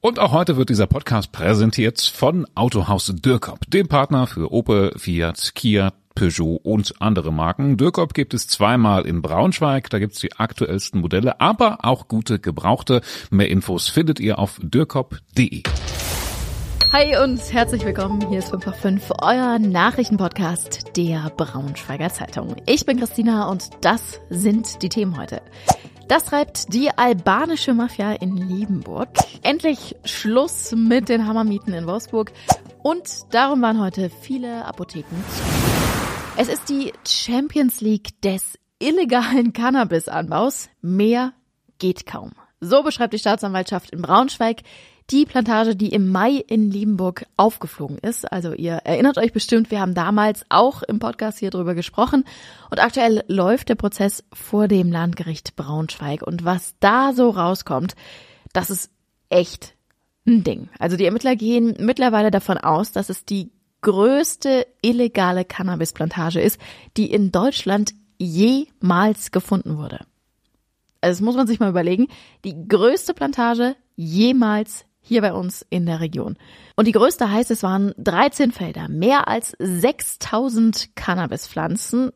Und auch heute wird dieser Podcast präsentiert von Autohaus Dürkop, dem Partner für Opel, Fiat, Kia, Peugeot und andere Marken. Dürkop gibt es zweimal in Braunschweig, da gibt's die aktuellsten Modelle, aber auch gute Gebrauchte. Mehr Infos findet ihr auf dürkop.de. Hi und herzlich willkommen. Hier ist 5 nach 5, euer Nachrichtenpodcast der Braunschweiger Zeitung. Ich bin Christina und das sind die Themen heute. Das treibt die albanische Mafia in Liebenburg. Endlich Schluss mit den Hammermieten in Wolfsburg. Und darum waren heute viele Apotheken zu. Es ist die Champions League des illegalen Cannabisanbaus. Mehr geht kaum. So beschreibt die Staatsanwaltschaft in Braunschweig die Plantage, die im Mai in Liebenburg aufgeflogen ist. Also ihr erinnert euch bestimmt, wir haben damals auch im Podcast hier drüber gesprochen. Und aktuell läuft der Prozess vor dem Landgericht Braunschweig. Und was da so rauskommt, das ist echt ein Ding. Also die Ermittler gehen mittlerweile davon aus, dass es die größte illegale Cannabisplantage ist, die in Deutschland jemals gefunden wurde. Also das muss man sich mal überlegen. Die größte Plantage jemals hier bei uns in der Region. Und die größte heißt, es waren 13 Felder, mehr als 6000 Cannabispflanzen,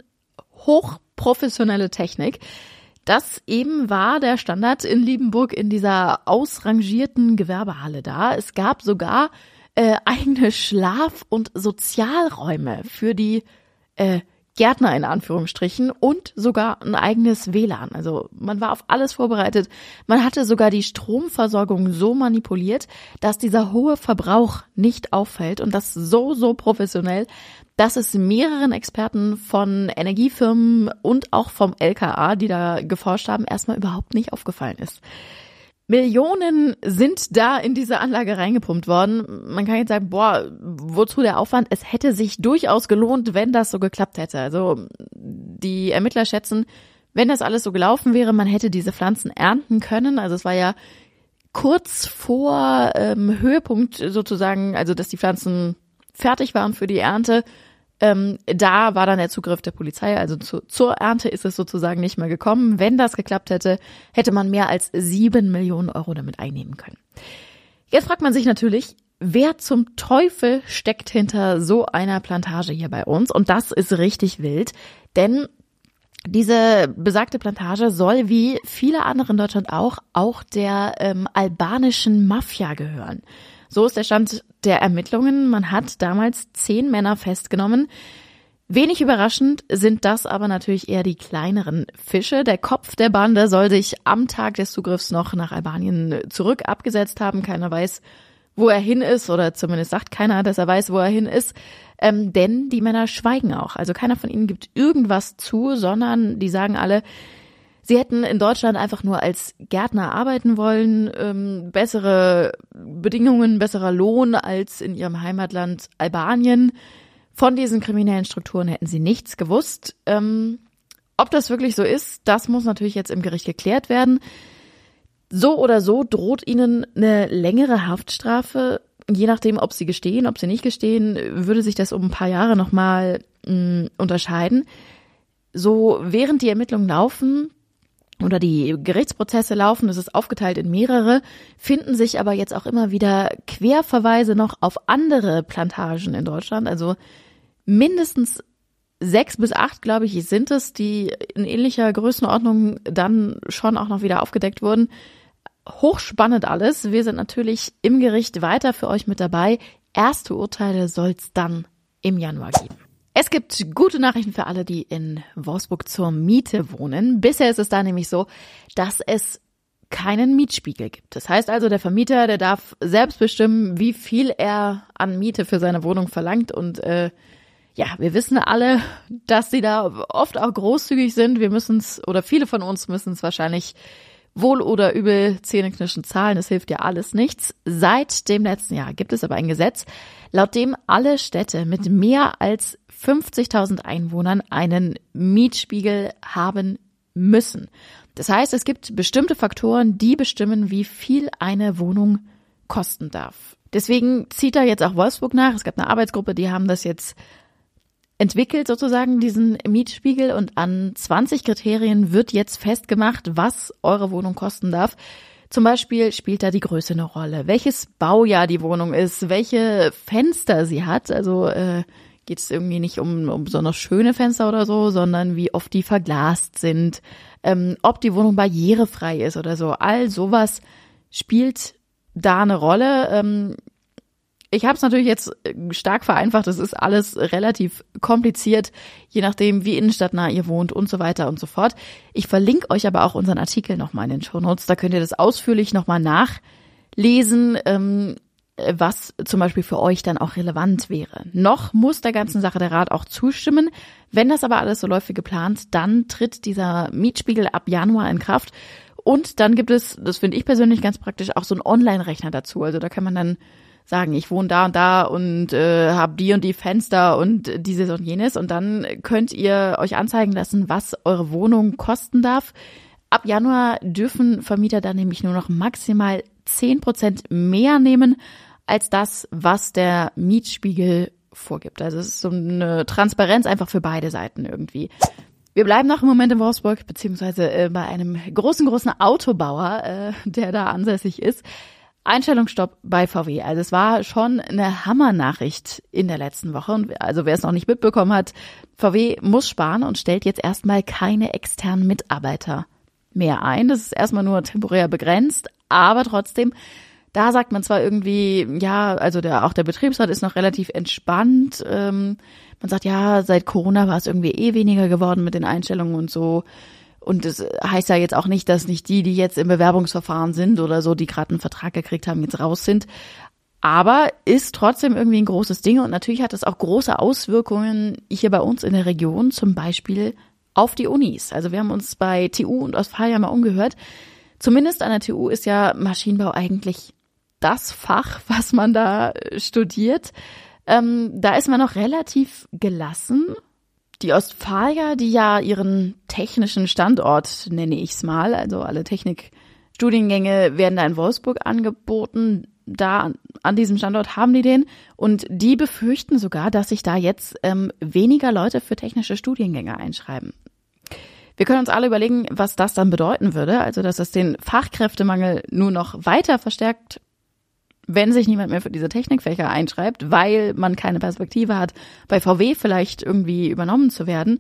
hochprofessionelle Technik. Das eben war der Standard in Liebenburg in dieser ausrangierten Gewerbehalle da. Es gab sogar äh, eigene Schlaf- und Sozialräume für die äh, Gärtner in Anführungsstrichen und sogar ein eigenes WLAN. Also man war auf alles vorbereitet. Man hatte sogar die Stromversorgung so manipuliert, dass dieser hohe Verbrauch nicht auffällt und das so, so professionell, dass es mehreren Experten von Energiefirmen und auch vom LKA, die da geforscht haben, erstmal überhaupt nicht aufgefallen ist. Millionen sind da in diese Anlage reingepumpt worden. Man kann jetzt sagen, boah, wozu der Aufwand? Es hätte sich durchaus gelohnt, wenn das so geklappt hätte. Also die Ermittler schätzen, wenn das alles so gelaufen wäre, man hätte diese Pflanzen ernten können. Also es war ja kurz vor ähm, Höhepunkt sozusagen, also dass die Pflanzen fertig waren für die Ernte. Ähm, da war dann der Zugriff der Polizei, also zu, zur Ernte ist es sozusagen nicht mehr gekommen. Wenn das geklappt hätte, hätte man mehr als sieben Millionen Euro damit einnehmen können. Jetzt fragt man sich natürlich, wer zum Teufel steckt hinter so einer Plantage hier bei uns? Und das ist richtig wild, denn diese besagte Plantage soll wie viele andere in Deutschland auch, auch der ähm, albanischen Mafia gehören. So ist der Stand der Ermittlungen. Man hat damals zehn Männer festgenommen. Wenig überraschend sind das aber natürlich eher die kleineren Fische. Der Kopf der Bande soll sich am Tag des Zugriffs noch nach Albanien zurück abgesetzt haben. Keiner weiß, wo er hin ist, oder zumindest sagt keiner, dass er weiß, wo er hin ist. Ähm, denn die Männer schweigen auch. Also keiner von ihnen gibt irgendwas zu, sondern die sagen alle, Sie hätten in Deutschland einfach nur als Gärtner arbeiten wollen, ähm, bessere Bedingungen, besserer Lohn als in ihrem Heimatland Albanien. Von diesen kriminellen Strukturen hätten sie nichts gewusst. Ähm, ob das wirklich so ist, das muss natürlich jetzt im Gericht geklärt werden. So oder so droht ihnen eine längere Haftstrafe. Je nachdem, ob sie gestehen, ob sie nicht gestehen, würde sich das um ein paar Jahre nochmal mm, unterscheiden. So, während die Ermittlungen laufen, oder die Gerichtsprozesse laufen, es ist aufgeteilt in mehrere, finden sich aber jetzt auch immer wieder Querverweise noch auf andere Plantagen in Deutschland. Also mindestens sechs bis acht, glaube ich, sind es, die in ähnlicher Größenordnung dann schon auch noch wieder aufgedeckt wurden. Hochspannend alles. Wir sind natürlich im Gericht weiter für euch mit dabei. Erste Urteile soll es dann im Januar geben. Es gibt gute Nachrichten für alle, die in Wolfsburg zur Miete wohnen. Bisher ist es da nämlich so, dass es keinen Mietspiegel gibt. Das heißt also, der Vermieter, der darf selbst bestimmen, wie viel er an Miete für seine Wohnung verlangt. Und äh, ja, wir wissen alle, dass sie da oft auch großzügig sind. Wir müssen es, oder viele von uns müssen es wahrscheinlich wohl oder übel zähneknirschen zahlen. Es hilft ja alles nichts. Seit dem letzten Jahr gibt es aber ein Gesetz, laut dem alle Städte mit mehr als 50.000 Einwohnern einen Mietspiegel haben müssen. Das heißt, es gibt bestimmte Faktoren, die bestimmen, wie viel eine Wohnung kosten darf. Deswegen zieht da jetzt auch Wolfsburg nach. Es gab eine Arbeitsgruppe, die haben das jetzt entwickelt sozusagen diesen Mietspiegel und an 20 Kriterien wird jetzt festgemacht, was eure Wohnung kosten darf. Zum Beispiel spielt da die Größe eine Rolle, welches Baujahr die Wohnung ist, welche Fenster sie hat. Also äh, geht es irgendwie nicht um, um besonders schöne Fenster oder so, sondern wie oft die verglast sind, ähm, ob die Wohnung barrierefrei ist oder so. All sowas spielt da eine Rolle. Ähm, ich habe es natürlich jetzt äh, stark vereinfacht. Es ist alles relativ kompliziert, je nachdem, wie innenstadtnah ihr wohnt und so weiter und so fort. Ich verlinke euch aber auch unseren Artikel nochmal in den Show Notes. Da könnt ihr das ausführlich nochmal nachlesen, ähm, was zum Beispiel für euch dann auch relevant wäre. Noch muss der ganzen Sache der Rat auch zustimmen. Wenn das aber alles so läuft wie geplant, dann tritt dieser Mietspiegel ab Januar in Kraft. Und dann gibt es, das finde ich persönlich ganz praktisch, auch so einen Online-Rechner dazu. Also da kann man dann sagen, ich wohne da und da und äh, habe die und die Fenster und dieses und jenes. Und dann könnt ihr euch anzeigen lassen, was eure Wohnung kosten darf. Ab Januar dürfen Vermieter dann nämlich nur noch maximal zehn Prozent mehr nehmen als das, was der Mietspiegel vorgibt. Also es ist so eine Transparenz einfach für beide Seiten irgendwie. Wir bleiben noch im Moment in Wolfsburg, beziehungsweise äh, bei einem großen, großen Autobauer, äh, der da ansässig ist. Einstellungsstopp bei VW. Also es war schon eine Hammernachricht in der letzten Woche. Und also wer es noch nicht mitbekommen hat, VW muss sparen und stellt jetzt erstmal keine externen Mitarbeiter mehr ein. Das ist erstmal nur temporär begrenzt, aber trotzdem, da sagt man zwar irgendwie, ja, also der, auch der Betriebsrat ist noch relativ entspannt. Ähm, man sagt, ja, seit Corona war es irgendwie eh weniger geworden mit den Einstellungen und so. Und das heißt ja jetzt auch nicht, dass nicht die, die jetzt im Bewerbungsverfahren sind oder so, die gerade einen Vertrag gekriegt haben, jetzt raus sind. Aber ist trotzdem irgendwie ein großes Ding und natürlich hat es auch große Auswirkungen hier bei uns in der Region, zum Beispiel auf die Unis. Also wir haben uns bei TU und Ostfalia mal umgehört. Zumindest an der TU ist ja Maschinenbau eigentlich das Fach, was man da studiert. Ähm, da ist man noch relativ gelassen die Ostfalia, die ja ihren technischen Standort, nenne ich es mal, also alle Technikstudiengänge werden da in Wolfsburg angeboten. Da an diesem Standort haben die den und die befürchten sogar, dass sich da jetzt ähm, weniger Leute für technische Studiengänge einschreiben. Wir können uns alle überlegen, was das dann bedeuten würde, also dass es den Fachkräftemangel nur noch weiter verstärkt wenn sich niemand mehr für diese Technikfächer einschreibt, weil man keine Perspektive hat, bei VW vielleicht irgendwie übernommen zu werden.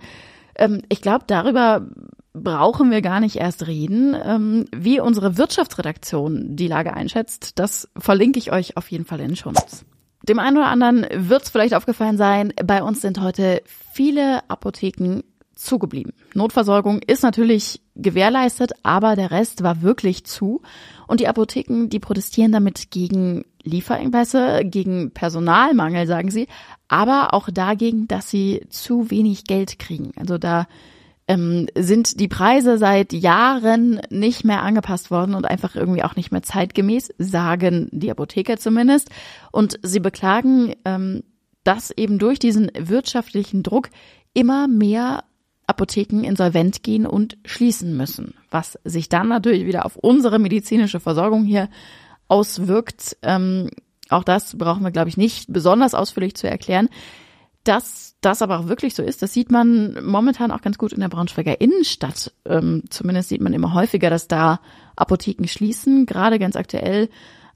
Ähm, ich glaube, darüber brauchen wir gar nicht erst reden. Ähm, wie unsere Wirtschaftsredaktion die Lage einschätzt, das verlinke ich euch auf jeden Fall in den Show Notes. Dem einen oder anderen wird es vielleicht aufgefallen sein, bei uns sind heute viele Apotheken zugeblieben. Notversorgung ist natürlich gewährleistet, aber der Rest war wirklich zu. Und die Apotheken, die protestieren damit gegen Lieferengpässe, gegen Personalmangel, sagen sie, aber auch dagegen, dass sie zu wenig Geld kriegen. Also da ähm, sind die Preise seit Jahren nicht mehr angepasst worden und einfach irgendwie auch nicht mehr zeitgemäß, sagen die Apotheker zumindest. Und sie beklagen, ähm, dass eben durch diesen wirtschaftlichen Druck immer mehr Apotheken insolvent gehen und schließen müssen, was sich dann natürlich wieder auf unsere medizinische Versorgung hier auswirkt. Ähm, auch das brauchen wir, glaube ich, nicht besonders ausführlich zu erklären. Dass das aber auch wirklich so ist, das sieht man momentan auch ganz gut in der Braunschweiger Innenstadt. Ähm, zumindest sieht man immer häufiger, dass da Apotheken schließen. Gerade ganz aktuell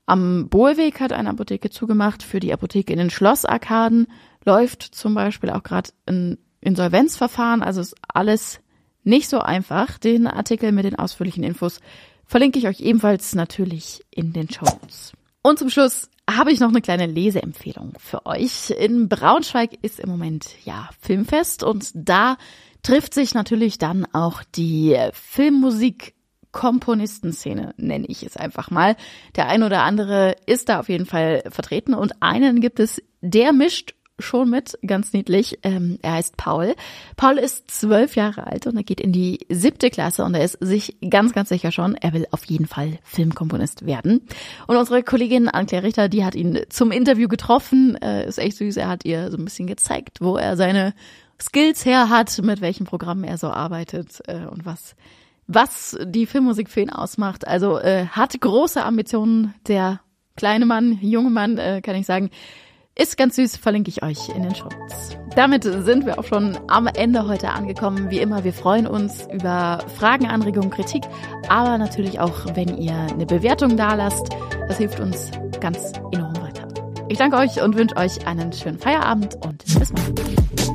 am Bohlweg hat eine Apotheke zugemacht. Für die Apotheke in den Schlossarkaden läuft zum Beispiel auch gerade ein Insolvenzverfahren. Also ist alles nicht so einfach. Den Artikel mit den ausführlichen Infos verlinke ich euch ebenfalls natürlich in den Show Notes. Und zum Schluss habe ich noch eine kleine Leseempfehlung für euch. In Braunschweig ist im Moment ja Filmfest und da trifft sich natürlich dann auch die Filmmusik Komponistenszene, nenne ich es einfach mal. Der ein oder andere ist da auf jeden Fall vertreten und einen gibt es, der mischt schon mit, ganz niedlich. Ähm, er heißt Paul. Paul ist zwölf Jahre alt und er geht in die siebte Klasse und er ist sich ganz, ganz sicher schon, er will auf jeden Fall Filmkomponist werden. Und unsere Kollegin Anne-Claire Richter, die hat ihn zum Interview getroffen. Äh, ist echt süß. Er hat ihr so ein bisschen gezeigt, wo er seine Skills her hat, mit welchen Programmen er so arbeitet äh, und was was die Filmmusik für ihn ausmacht. Also äh, hat große Ambitionen, der kleine Mann, junge Mann, äh, kann ich sagen. Ist ganz süß, verlinke ich euch in den Shownotes. Damit sind wir auch schon am Ende heute angekommen. Wie immer, wir freuen uns über Fragen, Anregungen, Kritik, aber natürlich auch, wenn ihr eine Bewertung da lasst. Das hilft uns ganz enorm weiter. Ich danke euch und wünsche euch einen schönen Feierabend und bis morgen.